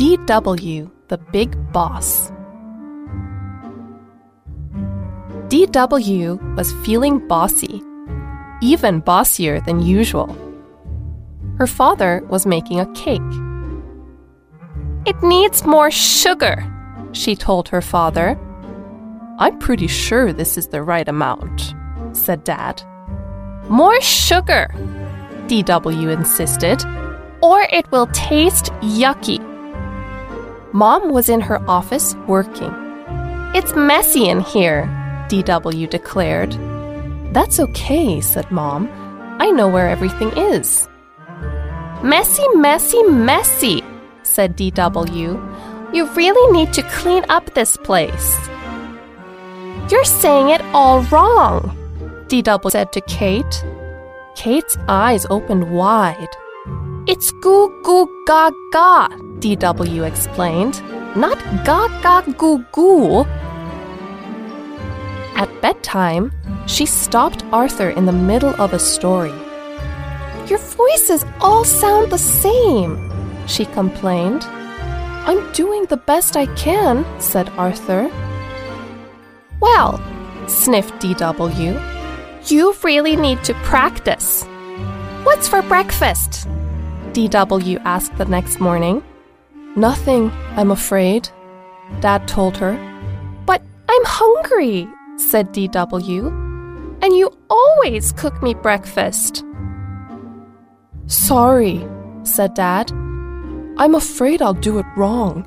DW, the big boss. DW was feeling bossy, even bossier than usual. Her father was making a cake. It needs more sugar, she told her father. I'm pretty sure this is the right amount, said Dad. More sugar, DW insisted, or it will taste yucky. Mom was in her office working. It's messy in here, DW declared. That's okay, said Mom. I know where everything is. Messy, messy, messy, said DW. You really need to clean up this place. You're saying it all wrong, DW said to Kate. Kate's eyes opened wide. It's goo goo ga ga, DW explained. Not ga ga goo goo. At bedtime, she stopped Arthur in the middle of a story. Your voices all sound the same, she complained. I'm doing the best I can, said Arthur. Well, sniffed DW, you really need to practice. What's for breakfast? DW asked the next morning. Nothing, I'm afraid, Dad told her. But I'm hungry, said DW, and you always cook me breakfast. Sorry, said Dad. I'm afraid I'll do it wrong.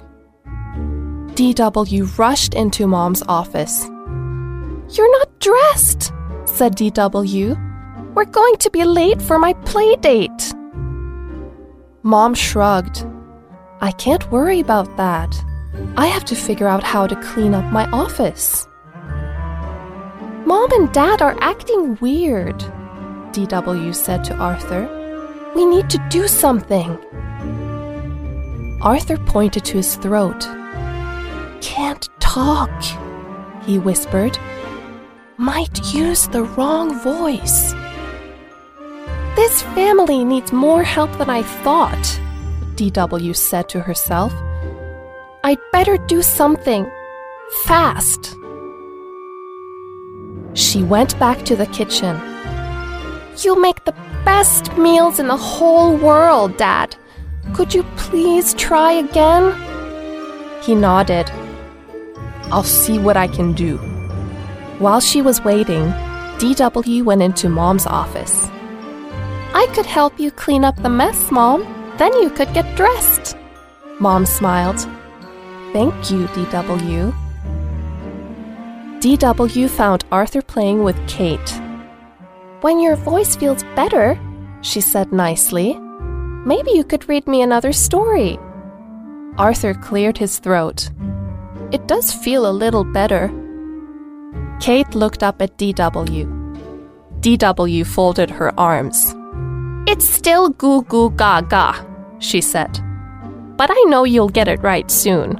DW rushed into Mom's office. You're not dressed, said DW. We're going to be late for my play date. Mom shrugged. I can't worry about that. I have to figure out how to clean up my office. Mom and Dad are acting weird, DW said to Arthur. We need to do something. Arthur pointed to his throat. Can't talk, he whispered. Might use the wrong voice. This family needs more help than I thought, DW said to herself. I'd better do something. Fast. She went back to the kitchen. You make the best meals in the whole world, Dad. Could you please try again? He nodded. I'll see what I can do. While she was waiting, DW went into Mom's office. I could help you clean up the mess, Mom. Then you could get dressed. Mom smiled. Thank you, DW. DW found Arthur playing with Kate. When your voice feels better, she said nicely, maybe you could read me another story. Arthur cleared his throat. It does feel a little better. Kate looked up at DW. DW folded her arms. It's still goo goo ga ga, she said. But I know you'll get it right soon.